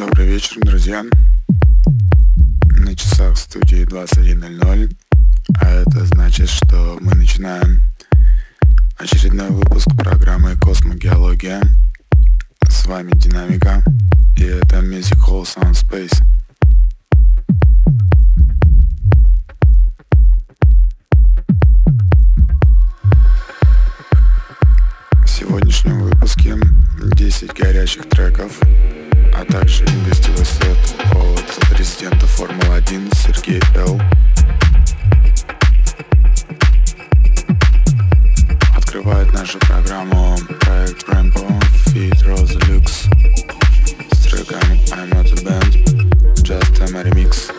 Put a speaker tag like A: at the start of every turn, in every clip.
A: Добрый вечер, друзья. На часах в студии 21.00. А это значит, что мы начинаем очередной выпуск программы «Космогеология». С вами Динамика, и это Music Hall Sound Space. В сегодняшнем выпуске 10 горячих треков, а также гостевой сет от резидента Формулы-1 Сергей Л. Открывает нашу программу проект Rambo Feed Rose Lux с треком I'm Not a Band, Just a Remix.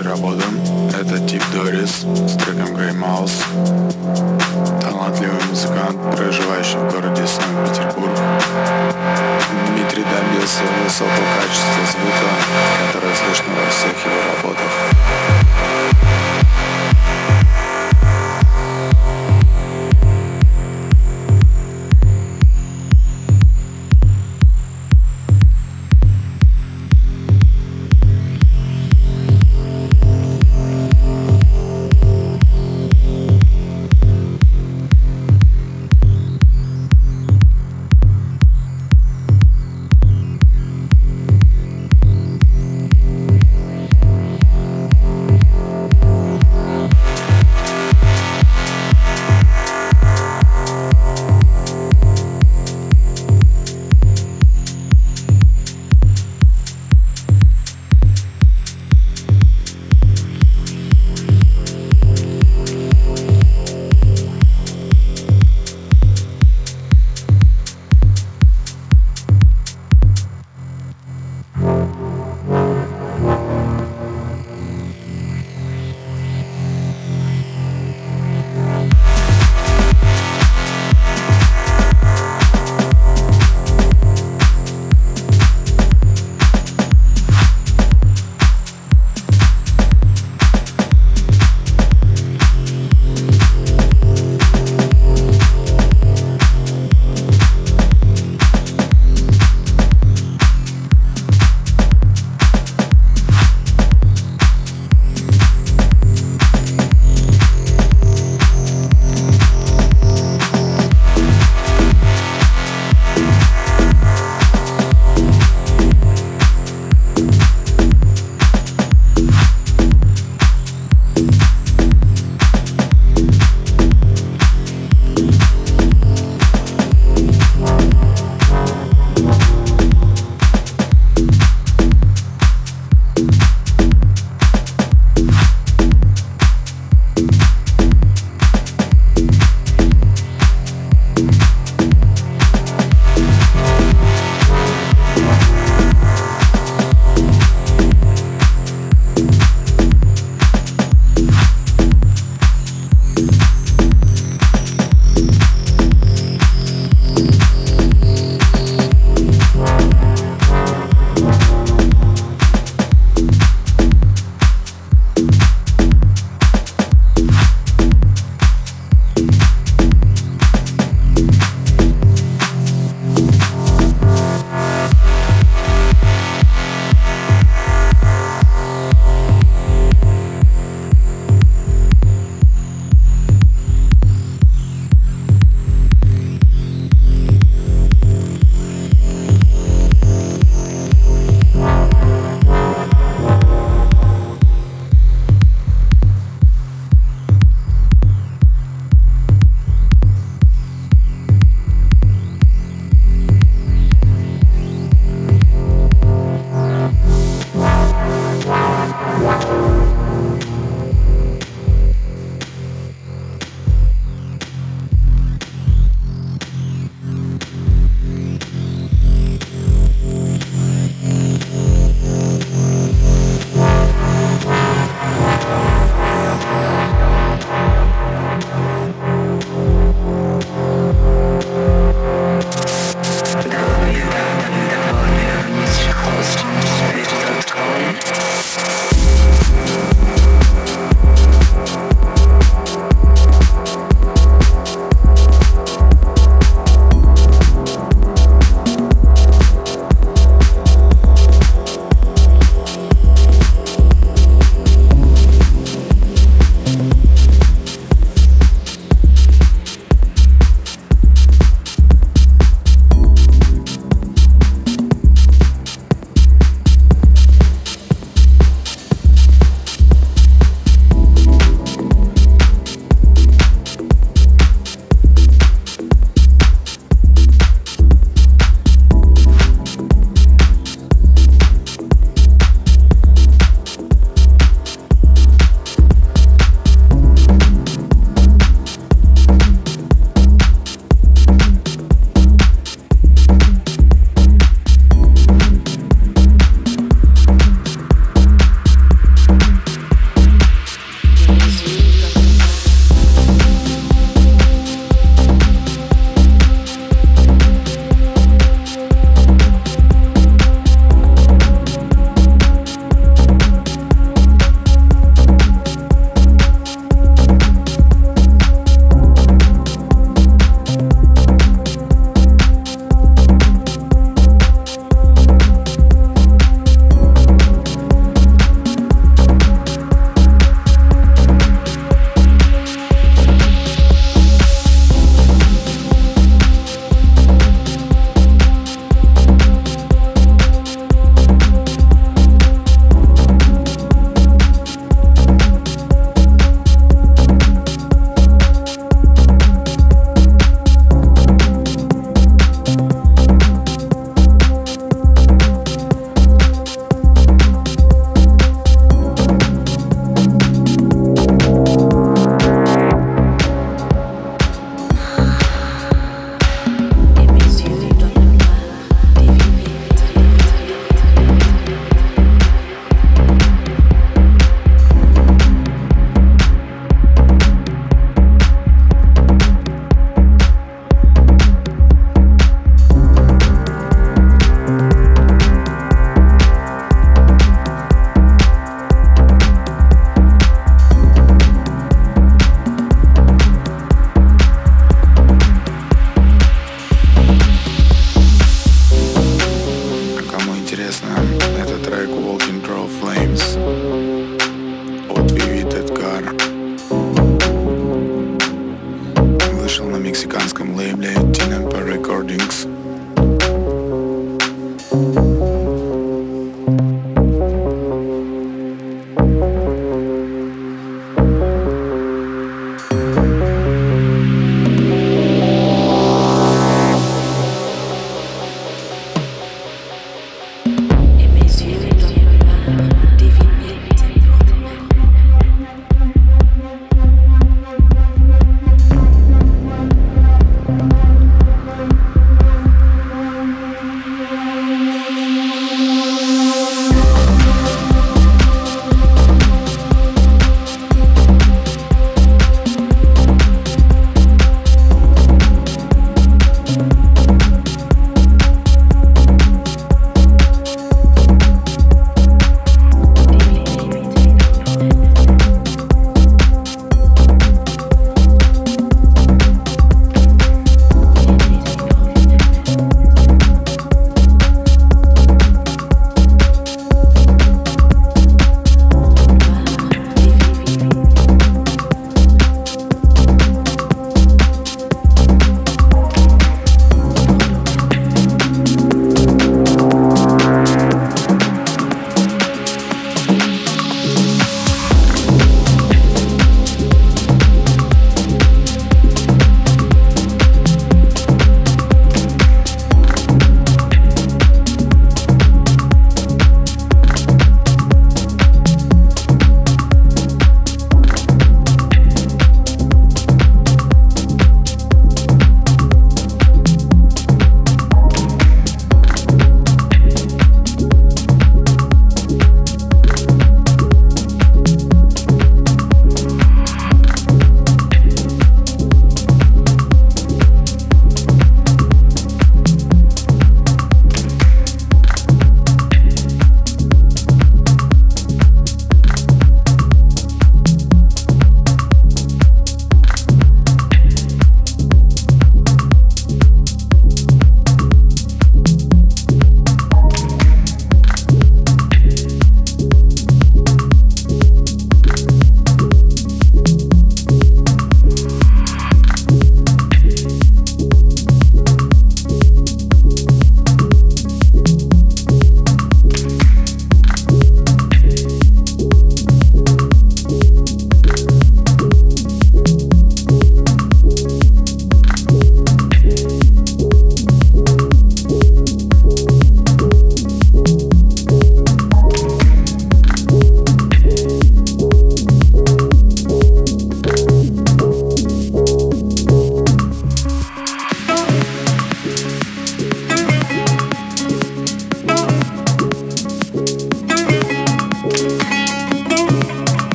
B: вчера бодом Это тип Дорис с треком Grey Mouse. Талантливый музыкант, проживающий в городе Санкт-Петербург. Дмитрий добился
C: высокого качества звука, которое слышно во всех его работах.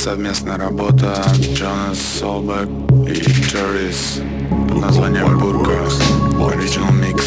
C: совместная работа Джонас Солбек и Джеррис под названием «Бурка» Original Mix.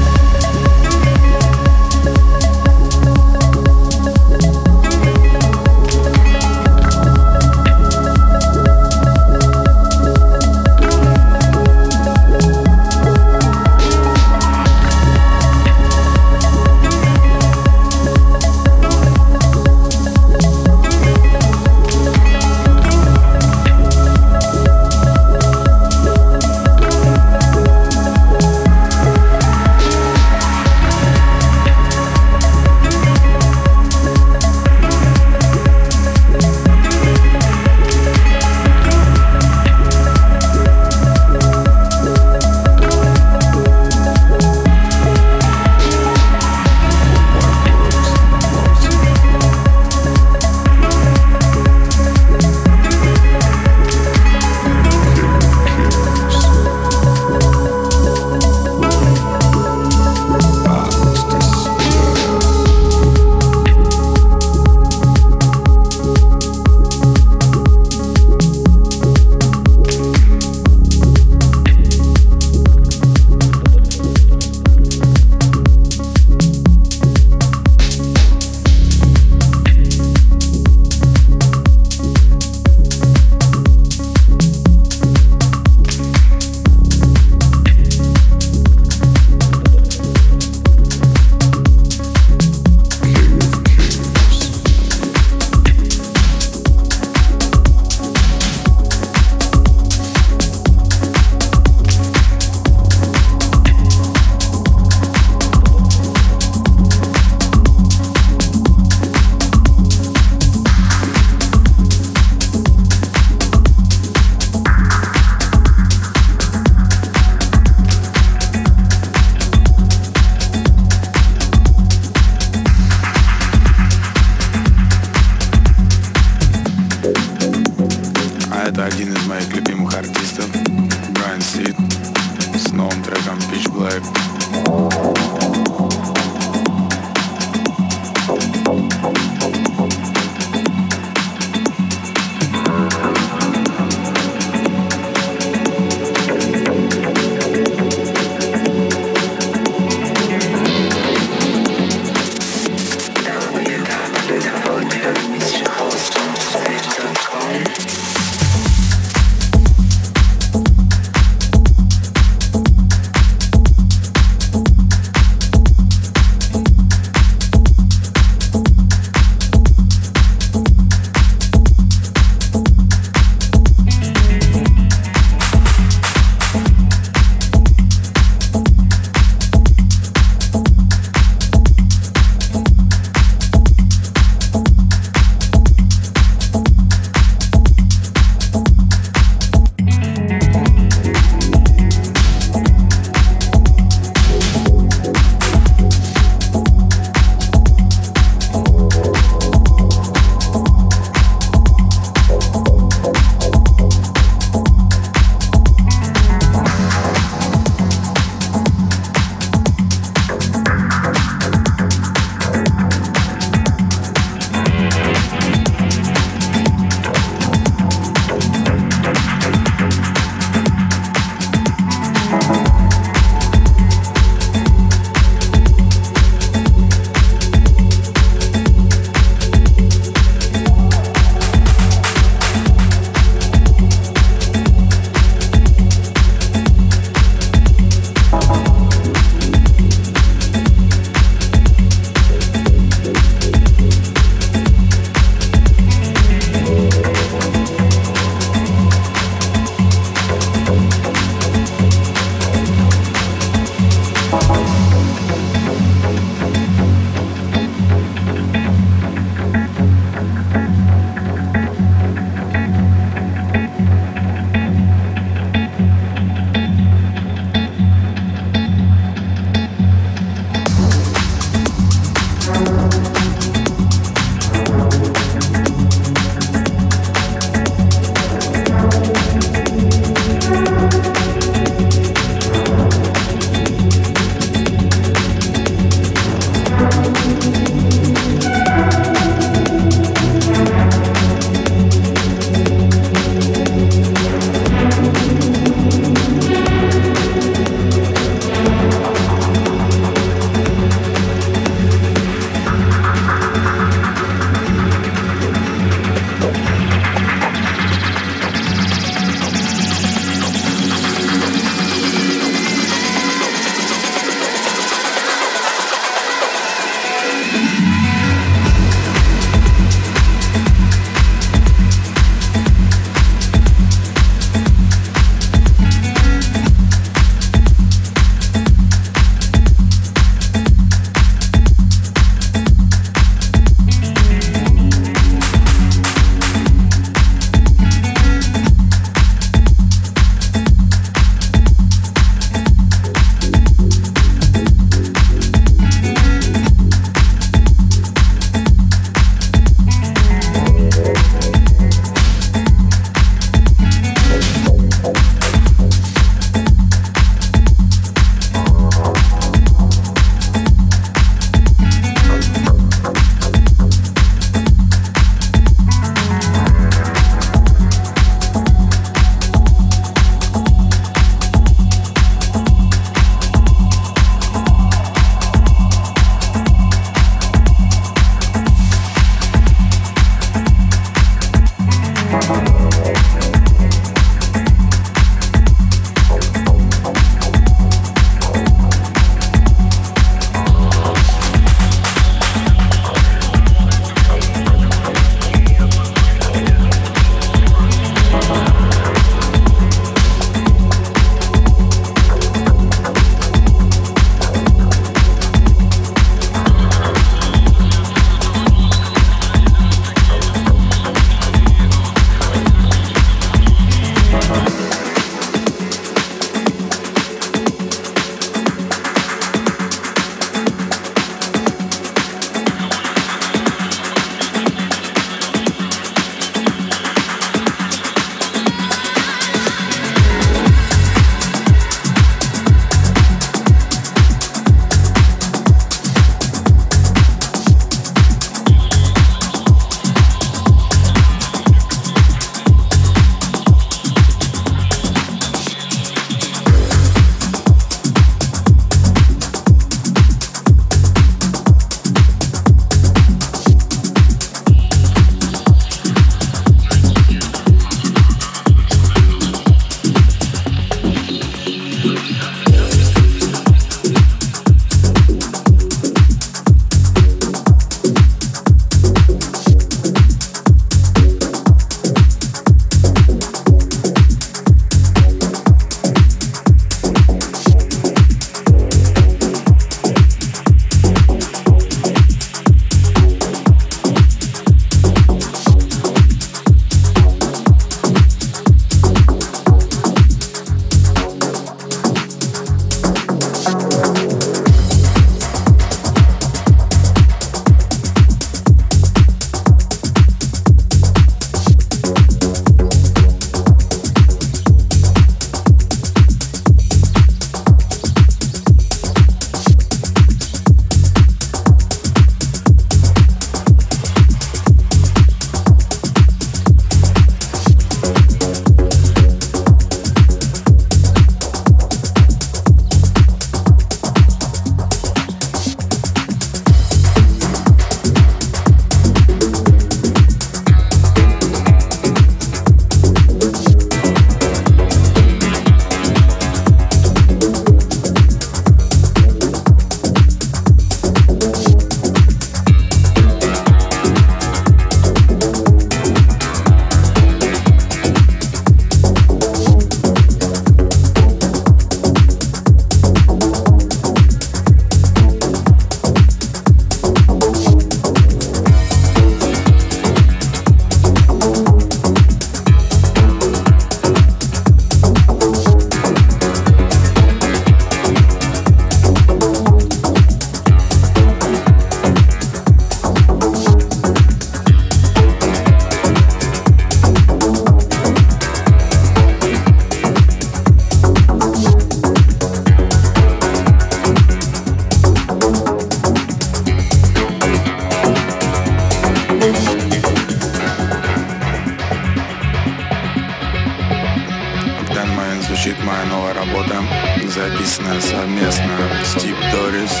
C: Записанная совместно с Тип Дорис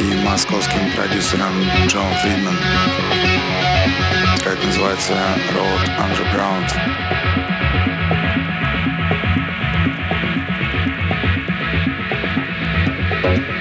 C: и московским продюсером Джон Фридман. Трек называется Road Underground. Новиночка